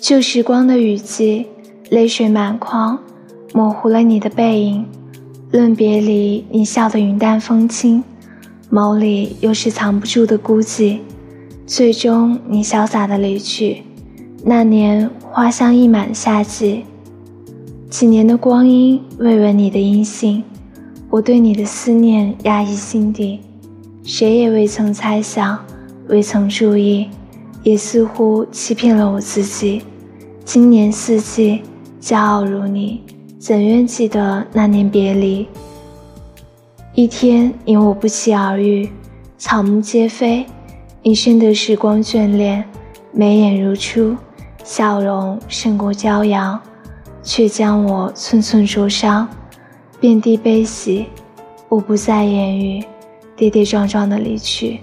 旧时光的雨季，泪水满眶，模糊了你的背影。论别离，你笑得云淡风轻，眸里又是藏不住的孤寂。最终，你潇洒的离去。那年花香溢满夏季，几年的光阴未闻你的音信。我对你的思念压抑心底，谁也未曾猜想，未曾注意。也似乎欺骗了我自己。今年四季，骄傲如你，怎愿记得那年别离？一天因我不期而遇，草木皆非，你深得时光眷恋，眉眼如初，笑容胜过骄阳，却将我寸寸灼伤，遍地悲喜，我不再言语，跌跌撞撞的离去。